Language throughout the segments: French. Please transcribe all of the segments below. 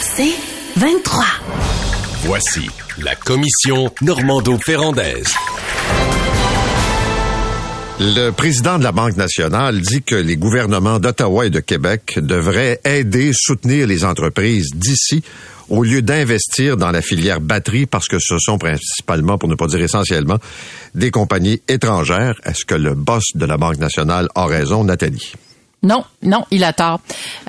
C'est 23. Voici la commission Normando-Ferrandaise. Le président de la Banque nationale dit que les gouvernements d'Ottawa et de Québec devraient aider, soutenir les entreprises d'ici au lieu d'investir dans la filière batterie parce que ce sont principalement, pour ne pas dire essentiellement, des compagnies étrangères. Est-ce que le boss de la Banque nationale a raison, Nathalie? Non, non, il a tort.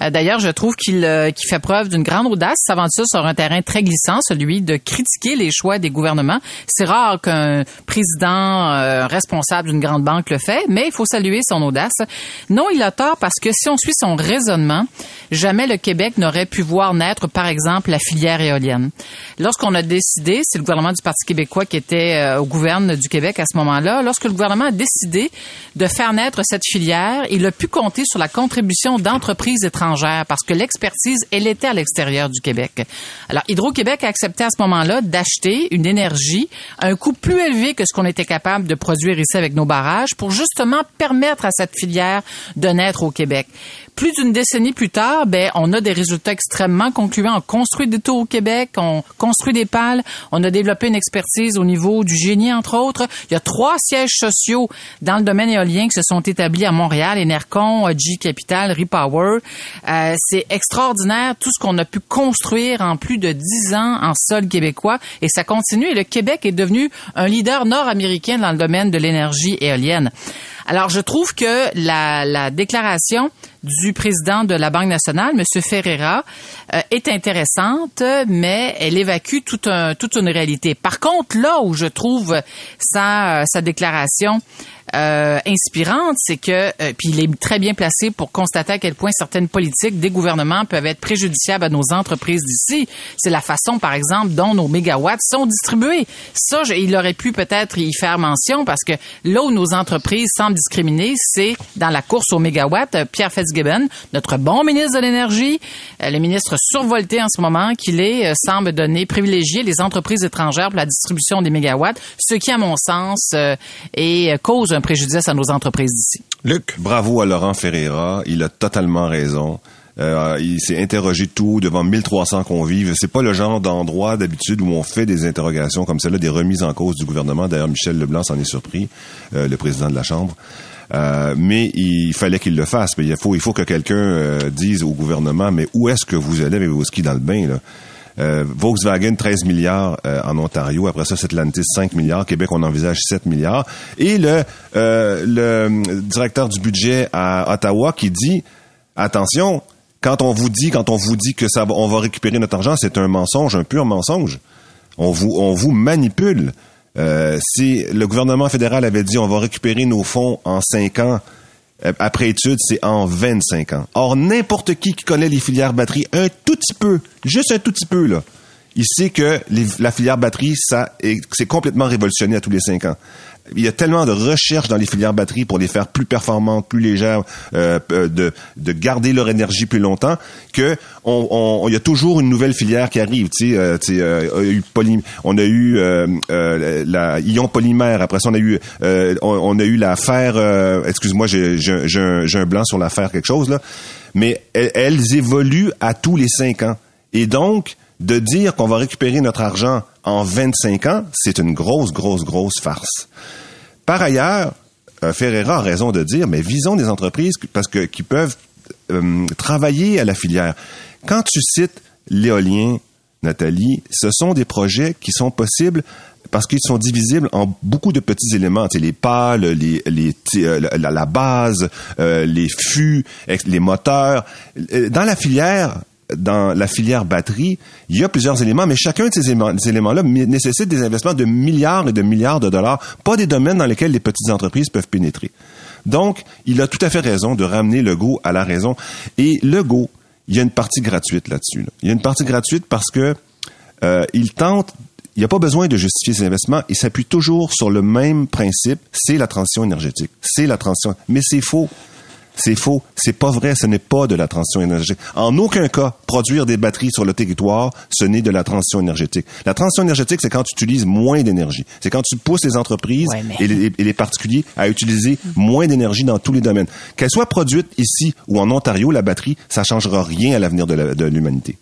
Euh, d'ailleurs, je trouve qu'il euh, fait preuve d'une grande audace, s'aventure sur un terrain très glissant, celui de critiquer les choix des gouvernements. C'est rare qu'un président euh, responsable d'une grande banque le fait, mais il faut saluer son audace. Non, il a tort parce que si on suit son raisonnement, jamais le Québec n'aurait pu voir naître, par exemple, la filière éolienne. Lorsqu'on a décidé, c'est le gouvernement du Parti québécois qui était au gouvernement du Québec à ce moment-là, lorsque le gouvernement a décidé de faire naître cette filière, il a pu compter sur la la contribution d'entreprises étrangères parce que l'expertise, elle était à l'extérieur du Québec. Alors, Hydro-Québec a accepté à ce moment-là d'acheter une énergie à un coût plus élevé que ce qu'on était capable de produire ici avec nos barrages pour justement permettre à cette filière de naître au Québec plus d'une décennie plus tard, ben, on a des résultats extrêmement concluants. On construit des tours au Québec, on construit des pales, on a développé une expertise au niveau du génie, entre autres. Il y a trois sièges sociaux dans le domaine éolien qui se sont établis à Montréal, Enercon, G Capital, Repower. Euh, c'est extraordinaire tout ce qu'on a pu construire en plus de dix ans en sol québécois et ça continue et le Québec est devenu un leader nord-américain dans le domaine de l'énergie éolienne. Alors, je trouve que la, la déclaration du président de la Banque nationale, M. Ferreira, euh, est intéressante, mais elle évacue toute, un, toute une réalité. Par contre, là où je trouve sa, sa déclaration euh, inspirante, c'est que, euh, puis il est très bien placé pour constater à quel point certaines politiques des gouvernements peuvent être préjudiciables à nos entreprises d'ici. C'est la façon, par exemple, dont nos mégawatts sont distribués. Ça, il aurait pu peut-être y faire mention parce que là où nos entreprises semblent discriminées, c'est dans la course aux mégawatts. Pierre Fitzgibbon, notre bon ministre de l'énergie, euh, le ministre survolté en ce moment qu'il est, semble donner, privilégier les entreprises étrangères pour la distribution des mégawatts, ce qui, à mon sens, est cause un préjudice à nos entreprises d'ici. Luc. Bravo à Laurent Ferreira. Il a totalement raison. Euh, il s'est interrogé tout devant 1300 convives. C'est pas le genre d'endroit d'habitude où on fait des interrogations comme celle-là, des remises en cause du gouvernement. D'ailleurs, Michel Leblanc s'en est surpris, euh, le président de la Chambre. Euh, mais il fallait qu'il le fasse. Mais il faut, il faut que quelqu'un dise au gouvernement, mais où est-ce que vous allez avec vos skis dans le bain là? Euh, Volkswagen 13 milliards euh, en Ontario. Après ça, Atlantis 5 milliards. Québec, on envisage 7 milliards. Et le, euh, le directeur du budget à Ottawa qui dit attention, quand on vous dit, quand on vous dit que ça va, on va récupérer notre argent, c'est un mensonge, un pur mensonge. On vous, on vous manipule. si le gouvernement fédéral avait dit on va récupérer nos fonds en 5 ans, euh, après étude, c'est en 25 ans. Or, n'importe qui qui connaît les filières batterie un tout petit peu, juste un tout petit peu, là, il sait que la filière batterie, ça, c'est complètement révolutionné à tous les 5 ans il y a tellement de recherches dans les filières batteries pour les faire plus performantes, plus légères, euh, euh, de, de garder leur énergie plus longtemps, que on, on, il y a toujours une nouvelle filière qui arrive. Tu sais, euh, tu sais on a eu la ion polymère. Après ça, on a eu on, a eu la fer. Excuse-moi, j'ai j'ai un, blanc sur la fer quelque chose là. Mais elles évoluent à tous les cinq ans. Et donc, de dire qu'on va récupérer notre argent en 25 ans, c'est une grosse, grosse, grosse farce. Par ailleurs, euh, Ferreira a raison de dire, mais visons des entreprises parce que qui peuvent euh, travailler à la filière. Quand tu cites l'éolien, Nathalie, ce sont des projets qui sont possibles parce qu'ils sont divisibles en beaucoup de petits éléments, tu les pales, les, les euh, la, base, les fûts, les moteurs. Dans la filière, dans la filière batterie, il y a plusieurs éléments, mais chacun de ces éléments-là nécessite des investissements de milliards et de milliards de dollars, pas des domaines dans lesquels les petites entreprises peuvent pénétrer. Donc, il a tout à fait raison de ramener le go à la raison. Et le go, il y a une partie gratuite là-dessus. Il y a une partie gratuite parce que euh, il tente il n'y a pas besoin de justifier ses investissements. Il s'appuie toujours sur le même principe. C'est la transition énergétique. C'est la transition. Mais c'est faux. C'est faux. C'est pas vrai. Ce n'est pas de la transition énergétique. En aucun cas, produire des batteries sur le territoire, ce n'est de la transition énergétique. La transition énergétique, c'est quand tu utilises moins d'énergie. C'est quand tu pousses les entreprises et, les, particuliers à utiliser moins d'énergie dans tous les domaines. Qu'elle soit produite ici ou en Ontario, la batterie, ça changera rien à l'avenir de l'humanité.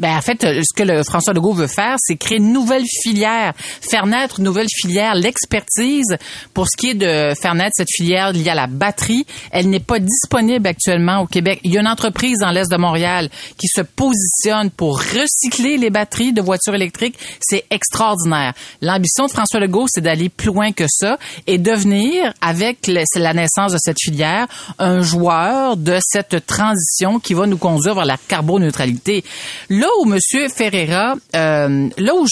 Ben, en fait, euh, ce que le François Legault veut faire, c'est créer une nouvelle filière, faire naître une nouvelle filière, l'expertise. Pour ce qui est de faire naître cette filière liée à la batterie, elle n'est pas disponible actuellement au Québec. Il y a une entreprise dans l'Est de Montréal qui se positionne pour recycler les batteries de voitures électriques. C'est extraordinaire. L'ambition de François Legault, c'est d'aller plus loin que ça et devenir, avec la naissance de cette filière, un joueur de cette transition qui va nous conduire vers la carboneutralité. Où Monsieur Ferreira, euh, là où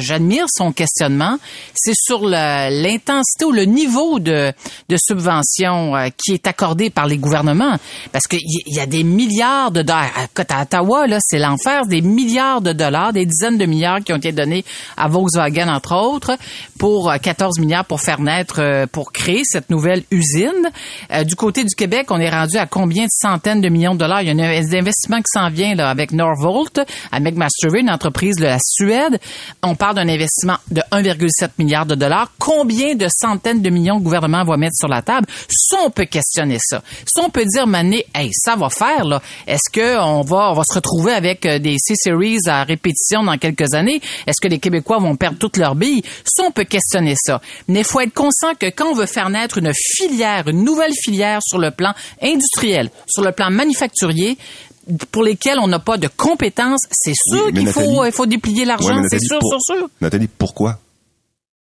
j'admire son questionnement, c'est sur l'intensité ou le niveau de, de subvention euh, qui est accordé par les gouvernements, parce qu'il y, a des milliards de dollars. À Ottawa, là, c'est l'enfer, des milliards de dollars, des dizaines de milliards qui ont été donnés à Volkswagen entre autres, pour 14 euh, milliards pour faire naître, pour créer cette nouvelle usine. du côté du Québec, on est rendu à combien de centaines de millions de dollars? Il y a un investissement qui s'en vient avec North McMasterville, une entreprise de la Suède. On parle d'un investissement de 1,7 milliard de dollars. Combien de centaines de millions le gouvernement va mettre sur la table? Ça, on peut questionner ça. Ça, on peut dire, Mané, hey, ça va faire, là. Est-ce qu'on va, on va se retrouver avec euh, des C-Series à répétition dans quelques années? Est-ce que les Québécois vont perdre toutes leurs billes? Ça, on peut questionner ça. Mais il faut être conscient que quand on veut faire naître une filière, une nouvelle filière sur le plan industriel, sur le plan manufacturier, pour lesquels on n'a pas de compétences, c'est sûr qu'il faut, il faut déplier l'argent, c'est sûr, sûr, sûr. Nathalie, pourquoi?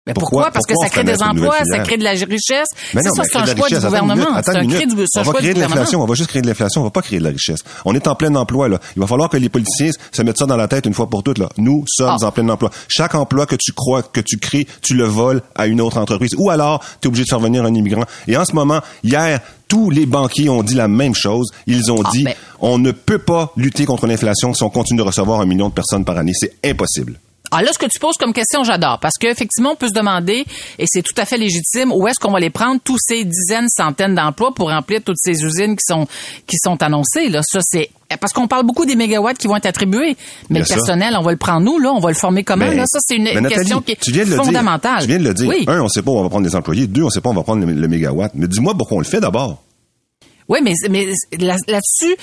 Mais pourquoi? Parce que ça crée des emplois, ça crée de la richesse. Mais ça, c'est un choix du gouvernement. C'est un on va créer de l'inflation, on va juste créer de l'inflation, on va pas créer de la richesse. On est en plein emploi, là. Il va falloir que les politiciens se mettent ça dans la tête une fois pour toutes, là. Nous sommes ah. en plein emploi. Chaque emploi que tu crois, que tu crées, tu le voles à une autre entreprise. Ou alors, tu es obligé de faire venir un immigrant. Et en ce moment, hier, tous les banquiers ont dit la même chose. Ils ont ah, dit, on ne peut pas lutter contre l'inflation si on continue de recevoir un million de personnes par année. C'est impossible. Ah là, ce que tu poses comme question, j'adore, parce qu'effectivement, on peut se demander, et c'est tout à fait légitime, où est-ce qu'on va les prendre tous ces dizaines, centaines d'emplois pour remplir toutes ces usines qui sont qui sont annoncées. Là, ça c'est parce qu'on parle beaucoup des mégawatts qui vont être attribués, mais le personnel, on va le prendre nous, là, on va le former comment là? Ça, c'est une question qui est fondamentale. tu viens de le dire. Un, on sait pas où on va prendre des employés. Deux, on sait pas où on va prendre le, mégawatt. Mais dis-moi pourquoi on le fait d'abord. Oui, mais, mais là-dessus,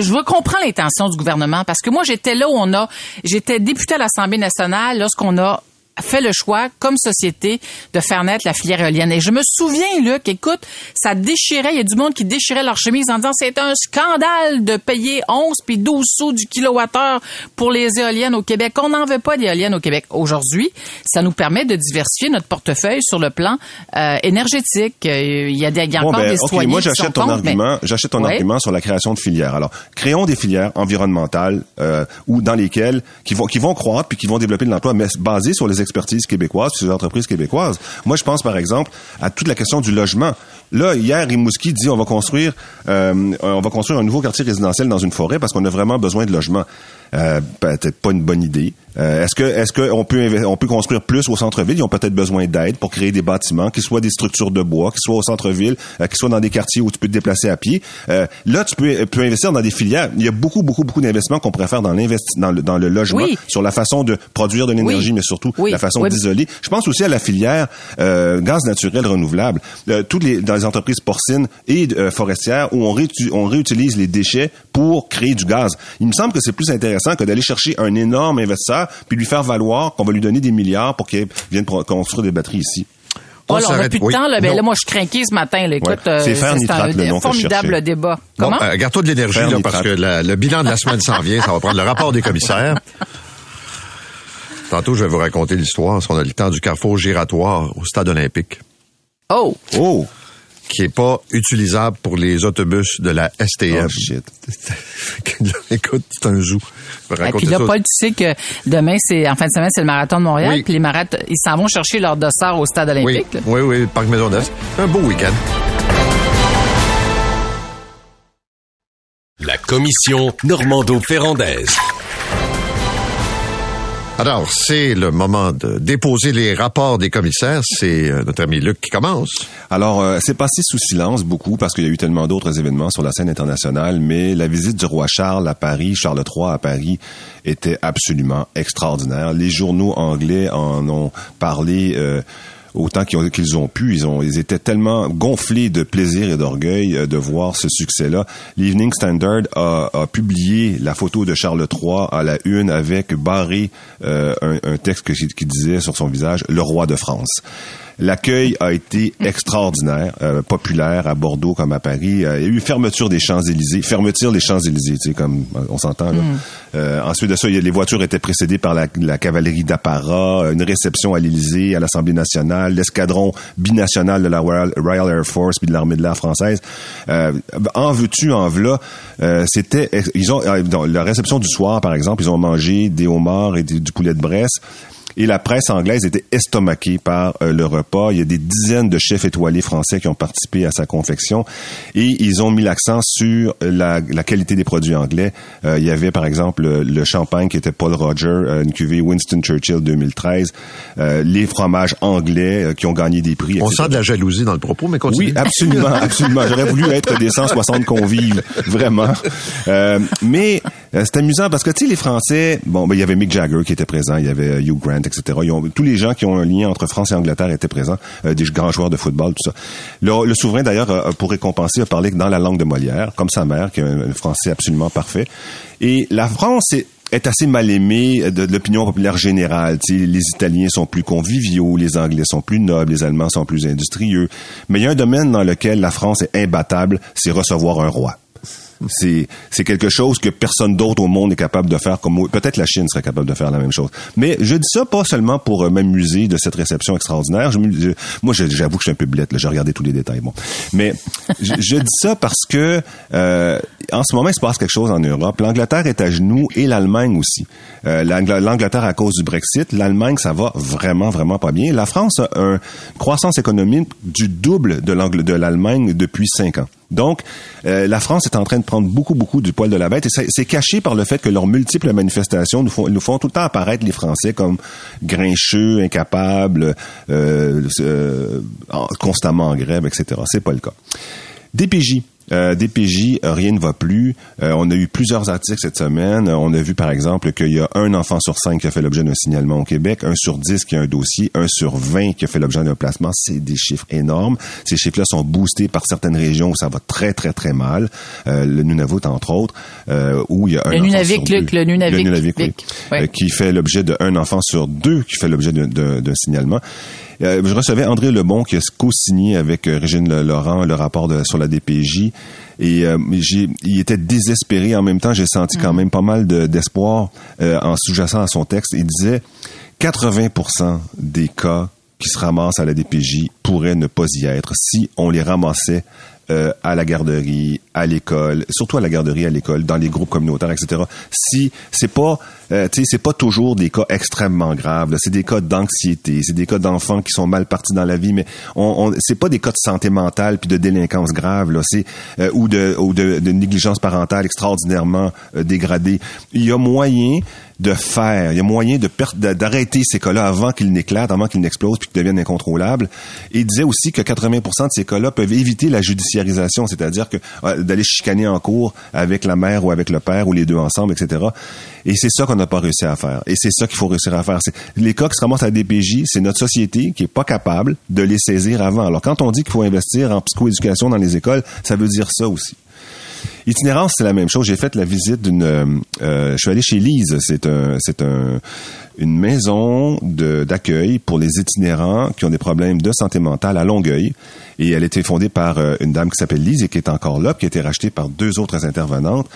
je veux comprendre l'intention du gouvernement parce que moi j'étais là où on a j'étais député à l'Assemblée nationale lorsqu'on a fait le choix, comme société, de faire naître la filière éolienne. Et je me souviens, Luc, écoute, ça déchirait, il y a du monde qui déchirait leur chemise en disant c'est un scandale de payer 11 puis 12 sous du kilowattheure pour les éoliennes au Québec. On n'en veut pas d'éoliennes au Québec. Aujourd'hui, ça nous permet de diversifier notre portefeuille sur le plan euh, énergétique. Il y a, des, il y a encore ben, des citoyens moi, j'achète ton argument, j'achète ton argument sur la création de filières. Alors, créons des filières environnementales euh, ou dans lesquelles qui vont qui vont croître puis qui vont développer de l'emploi mais basées sur les expertise québécoise, sur les entreprises québécoises. Moi, je pense par exemple à toute la question du logement. Là, hier, Rimouski dit on va construire, euh, on va construire un nouveau quartier résidentiel dans une forêt parce qu'on a vraiment besoin de logement. Euh, peut-être pas une bonne idée. Euh, est-ce que est-ce qu'on peut on peut construire plus au centre-ville? Ils ont peut-être besoin d'aide pour créer des bâtiments, qui soient des structures de bois, qui soient au centre-ville, euh, qui soient dans des quartiers où tu peux te déplacer à pied. Euh, là, tu peux, peux investir dans des filières. Il y a beaucoup beaucoup beaucoup d'investissements qu'on pourrait faire dans dans le, dans le logement, sur la façon de produire de l'énergie, mais surtout la façon d'isoler. Je pense aussi à la filière gaz naturel renouvelable. toutes les dans les entreprises porcines et forestières où on, on réutilise les déchets pour créer du gaz. Il me semble que c'est plus intéressant que d'aller chercher un énorme investisseur puis lui faire valoir qu'on va lui donner des milliards pour qu'il vienne construire des batteries ici. Oh, on n'a plus de temps. Là, ben, là, moi, je suis craqué ce matin. Là. Écoute, euh, c'est un, formidable débat. Comment? Bon, euh, garde-toi de l'énergie, là, parce que le bilan de la semaine s'en vient. Ça va prendre le rapport des commissaires. Tantôt, je vais vous raconter l'histoire. On a le temps du carrefour giratoire au stade olympique. Oh! Oh! Qui est pas utilisable pour les autobus de la STM. Oh shit. Écoute, c'est un zoo. Et puis là, Paul, tu sais que demain, c'est en fin de semaine, c'est le marathon de Montréal. Puis les marathons, ils s'en vont chercher leur dossard au stade olympique. Oui, oui, oui, Parc Maisonneuve. Un beau week-end. La commission Normando-Ferrandaise. Alors, c'est le moment de déposer les rapports des commissaires. C'est euh, notre ami Luc qui commence. Alors, euh, c'est passé sous silence beaucoup parce qu'il y a eu tellement d'autres événements sur la scène internationale, mais la visite du roi Charles à Paris, Charles III à Paris, était absolument extraordinaire. Les journaux anglais en ont parlé. Euh, autant qu'ils ont, qu'ils ont pu. Ils ont, ils étaient tellement gonflés de plaisir et d'orgueil euh, de voir ce succès-là. L'Evening Standard a, a, publié la photo de Charles III à la une avec barré euh, un, un, texte qui disait sur son visage le roi de France. L'accueil a été extraordinaire, euh, populaire à Bordeaux comme à Paris. Euh, il y a eu fermeture des Champs-Élysées, fermeture des Champs-Élysées, tu sais, comme on s'entend. Là. Mm. Euh, ensuite de ça, les voitures étaient précédées par la, la cavalerie d'apparat, une réception à l'Élysée, à l'Assemblée nationale, l'escadron binational de la Royal, Air Force puis de l'armée de l'air française. en veux-tu, en v'là, c'était, ils ont, dans la réception du soir, par exemple, ils ont mangé des homards et du poulet de Bresse. Et la presse anglaise était estomaquée par euh, le repas. Il y a des dizaines de chefs étoilés français qui ont participé à sa confection et ils ont mis l'accent sur la, la, qualité des produits anglais. Euh, il y avait par exemple le, champagne qui était Paul Roger, euh, une cuvée Winston Churchill 2013, les fromages anglais qui ont gagné des prix. On sent de la jalousie dans le propos, mais continue. Oui, absolument, absolument. J'aurais voulu être des 160 convives, vraiment. mais c'est amusant parce que tu sais les Français, bon, ben, il y avait Mick Jagger qui était présent, il y avait Hugh Grant etc. tous les gens qui ont un lien entre France et Angleterre étaient présents, euh, des grands joueurs de football, tout ça. Le, souverain, d'ailleurs, pour récompenser, a parlé dans la langue de Molière, comme sa mère, qui est un, français absolument parfait. Et la France est assez mal aimée de, l'opinion populaire générale. les Italiens sont plus conviviaux, les Anglais sont plus nobles, les Allemands sont plus industrieux. Mais il y a un domaine dans lequel la France est imbattable, c'est recevoir un roi. C'est c'est quelque chose que personne d'autre au monde est capable de faire comme peut-être la Chine serait capable de faire la même chose. Mais je dis ça pas seulement pour euh, m'amuser de cette réception extraordinaire. Je, moi, j'avoue que je suis un peu blette. J'ai regardé tous les détails. Bon, mais je, dis ça parce que euh, en ce moment, il se passe quelque chose en Europe. L'Angleterre est à genoux et l'Allemagne aussi. Euh, L'Angleterre à cause du Brexit, l'Allemagne ça va vraiment vraiment pas bien. La France a une croissance économique du double de l'Allemagne depuis cinq ans. Donc, euh, la France est en train de prendre beaucoup, beaucoup du poil de la bête et c'est caché par le fait que leurs multiples manifestations nous font, nous font tout le temps apparaître les Français comme grincheux, incapables, euh, euh, constamment en grève, etc. C'est pas le cas. DPJ. Euh, DPJ, euh, rien ne va plus. Euh, on a eu plusieurs articles cette semaine. On a vu par exemple qu'il y a un enfant sur cinq qui a fait l'objet d'un signalement au Québec, un sur dix qui a un dossier, un sur vingt qui a fait l'objet d'un placement. C'est des chiffres énormes. Ces chiffres-là sont boostés par certaines régions où ça va très très très mal. le Nunavut entre autres, où il y a un le enfant Nunavik, sur Luc, le Nunavik, le Nunavik oui, qui fait l'objet d'un enfant sur deux qui fait l'objet d'un signalement. Euh, je recevais André Lebon qui a co-signé avec euh, Régine Laurent le rapport de, sur la DPJ. Et euh, il était désespéré. En même temps, j'ai senti quand mm. même pas mal d'espoir en sous-jacent à son texte. Il disait 80% des cas qui se ramassent à la DPJ pourraient ne pas y être si on les ramassait euh, à la garderie, à l'école, surtout à la garderie, à l'école, dans les groupes communautaires, etc. Si c'est pas, euh, c'est pas toujours des cas extrêmement graves. C'est des cas d'anxiété, c'est des cas d'enfants qui sont mal partis dans la vie, mais on, on c'est pas des cas de santé mentale puis de délinquance grave euh, ou de négligence parentale extraordinairement dégradée. Il y a moyen de faire. Il y a moyen de d'arrêter ces cas-là avant qu'ils n'éclatent, avant qu'ils n'explosent puis qu'ils deviennent incontrôlables. Et il disait aussi que 80% de ces cas-là peuvent éviter la judiciarisation, c'est-à-dire que euh, d'aller chicaner en cours avec la mère ou avec le père ou les deux ensemble, etc. Et c'est ça qu'on n'a pas réussi à faire. Et c'est ça qu'il faut réussir à faire. Les cas qui se ramassent à DPJ, c'est notre société qui est pas capable de les saisir avant. Alors quand on dit qu'il faut investir en psychoéducation dans les écoles, ça veut dire ça aussi. Itinérance, c'est la même chose. J'ai fait la visite d'une. Euh, euh, je suis allé chez Lise. C'est un, c'est un, une maison d'accueil pour les itinérants qui ont des problèmes de santé mentale à Longueuil. Et elle a été fondée par euh, une dame qui s'appelle Lise et qui est encore là, qui a été rachetée par deux autres intervenantes.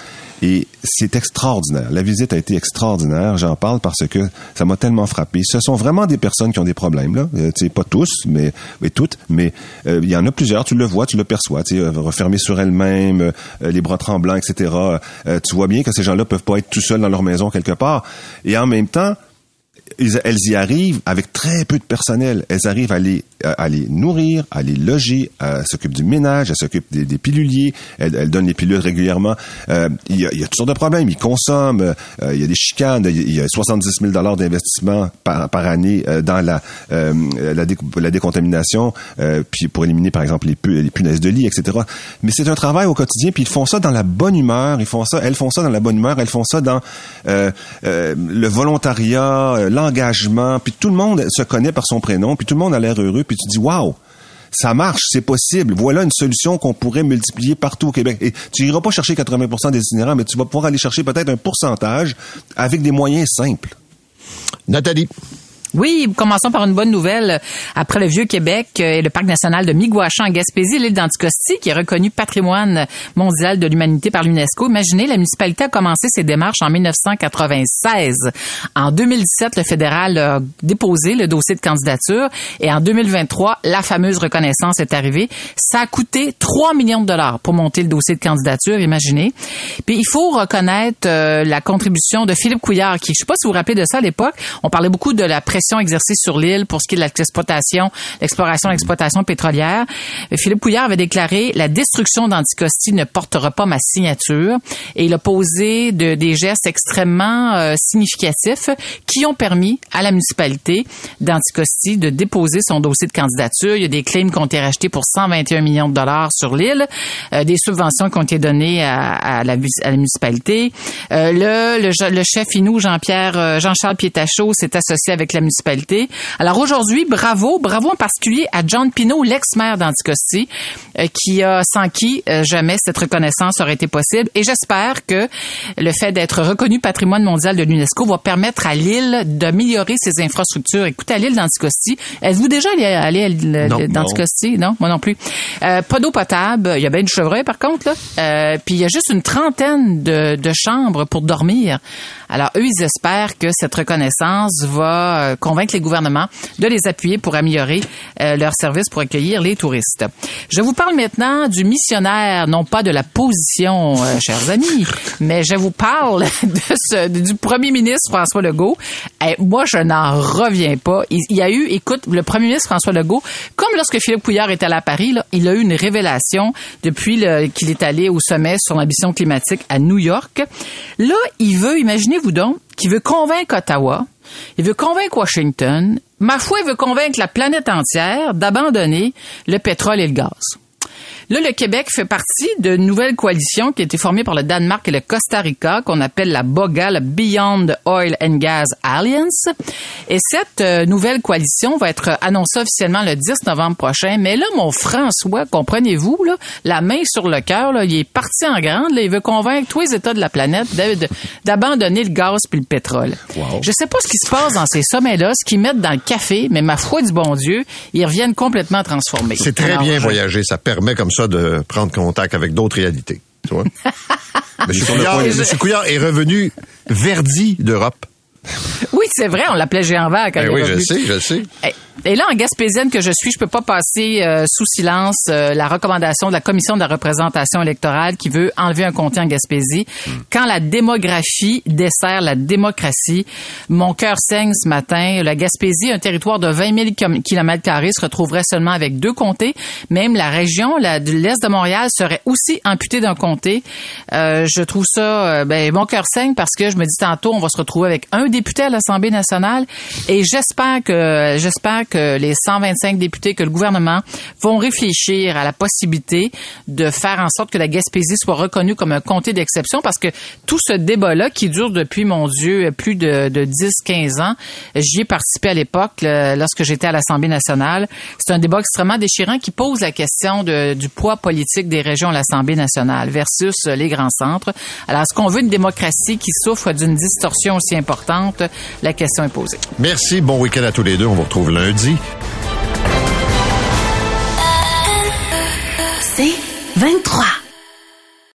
Et c'est extraordinaire. La visite a été extraordinaire. J'en parle parce que ça m'a tellement frappé. Ce sont vraiment des personnes qui ont des problèmes, là. Euh, pas tous, mais, mais toutes, mais euh, il y en a plusieurs. Tu le vois, tu le perçois. Tu sais, refermées sur elles-mêmes, les bras tremblants, etc. tu vois bien que ces gens-là peuvent pas être tout seuls dans leur maison quelque part. Et en même temps, elles y arrivent avec très peu de personnel. Elles arrivent à les, à les nourrir, à les loger, elles s'occupent du ménage, elles s'occupent des, piluliers, elles, elles, donnent les pilules régulièrement. Euh, il, y a, y a, toutes sortes de problèmes. Ils consomment, euh, il y a des chicanes, il y a 70 000 dollars d'investissement par, année euh, dans la, la, décontamination, puis pour éliminer par exemple les, les punaises de lit, etc. Mais c'est un travail au quotidien, puis ils font ça dans la bonne humeur, ils font ça, elles font ça dans la bonne humeur, elles font ça dans le volontariat, l'engagement, puis tout le monde se connaît par son prénom, puis tout le monde a l'air heureux, puis tu dis waouh, ça marche, c'est possible. Voilà une solution qu'on pourrait multiplier partout au Québec. Et tu iras pas chercher 80% des itinérants, mais tu vas pouvoir aller chercher peut-être un pourcentage avec des moyens simples. Nathalie. Oui, commençons par une bonne nouvelle. Après le Vieux-Québec et le parc national de Miguacha en Gaspésie, l'île d'Anticosti, qui est reconnue patrimoine mondial de l'humanité par l'UNESCO, imaginez, la municipalité a commencé ses démarches en 1996. En 2017, le fédéral a déposé le dossier de candidature et en 2023, la fameuse reconnaissance est arrivée. Ça a coûté 3 millions de dollars pour monter le dossier de candidature, imaginez. Puis il faut reconnaître euh, la contribution de Philippe Couillard, qui, je sais pas si vous vous rappelez de ça à l'époque, on parlait beaucoup de la pression exercée sur l'île pour ce qui est de l'exploitation, l'exploration, l'exploitation pétrolière. Euh, Philippe Couillard avait déclaré la destruction d'Anticosti ne portera pas ma signature et il a posé de, des gestes extrêmement euh, significatifs qui ont permis à la municipalité d'Anticosti de déposer son dossier de candidature. Il y a des claims qui ont été rachetés pour 121 millions de dollars sur l'île, euh, des subventions qui ont été données à, à, la, à la, municipalité. le, le, le, chef Inou, Jean-Pierre, Jean-Charles Pietachot, s'est associé avec la municipalité alors aujourd'hui, bravo, bravo en particulier à John Pino, l'ex-maire d'Anticosti, euh, qui a sans qui euh, jamais cette reconnaissance aurait été possible. Et j'espère que le fait d'être reconnu patrimoine mondial de l'UNESCO va permettre à l'île d'améliorer ses infrastructures. Écoutez, à l'île d'Anticosti, êtes-vous déjà allé, à l'île d'Anticosti? Non. moi non plus. Euh, pas d'eau potable. Il y a bien du chevreuil par contre. Là. puis il y a juste une trentaine de, de chambres pour dormir. Alors eux, ils espèrent que cette reconnaissance va convaincre les gouvernements de les appuyer pour améliorer euh, leurs services pour accueillir les touristes. Je vous parle maintenant du missionnaire, non pas de la position, euh, chers amis, mais je vous parle du premier ministre François Legault. Et moi, je n'en reviens pas. Il, y a eu, écoute, le premier ministre François Legault, comme lorsque Philippe Couillard était allé à Paris, il a eu une révélation depuis qu'il est allé au sommet sur l'ambition climatique à New York. Là, il veut, qu'il veut convaincre Ottawa il veut convaincre Washington, ma foi, il veut convaincre la planète entière d'abandonner le pétrole et le gaz? Là, le Québec fait partie d'une nouvelle coalition qui a été formée par le Danemark et le Costa Rica, qu'on appelle la BOGA, la Beyond Oil and Gas Alliance. Et cette euh, nouvelle coalition va être annoncée officiellement le 10 novembre prochain. Mais là, mon François, comprenez-vous, là, la main sur le cœur, il est parti en grande. Là, il veut convaincre tous les États de la planète d'abandonner le gaz puis le pétrole. Je sais pas ce qui se passe dans ces sommets-là, ce qu'ils mettent dans le café, mais ma foi du bon Dieu, ils reviennent complètement transformés. C'est très bien voyager. Ça permet comme ça de prendre contact avec d'autres réalités. Tu vois? Monsieur, Couillard, est revenu verdi d'Europe. Oui, c'est vrai, on l'appelait géant vert quand ben oui, je sais, je sais. Et là, en Gaspésienne que je suis, je peux pas passer euh, sous silence euh, la recommandation de la Commission de la représentation électorale qui veut enlever un comté en Gaspésie. Hmm. Quand la démographie dessert la démocratie, mon cœur saigne ce matin. La Gaspésie, un territoire de 20 000 km se retrouverait seulement avec deux comtés. Même la région la, de l'Est de Montréal serait aussi amputée d'un comté. Euh, je trouve ça... ben, mon cœur saigne parce que je me dis tantôt, on va se retrouver avec un député à l'Assemblée nationale et j'espère que j'espère que les 125 députés, que le gouvernement vont réfléchir à la possibilité de faire en sorte que la Gaspésie soit reconnue comme un comté d'exception parce que tout ce débat-là qui dure depuis, mon Dieu, plus de, de 10-15 ans, j'y ai participé à l'époque lorsque j'étais à l'Assemblée nationale. C'est un débat extrêmement déchirant qui pose la question du poids politique des régions à l'Assemblée nationale versus les grands centres. Alors, est-ce qu'on veut une démocratie qui souffre d'une distorsion aussi importante? La question est posée. Merci. Bon week-end à tous les deux. On vous retrouve lundi. C'est 23.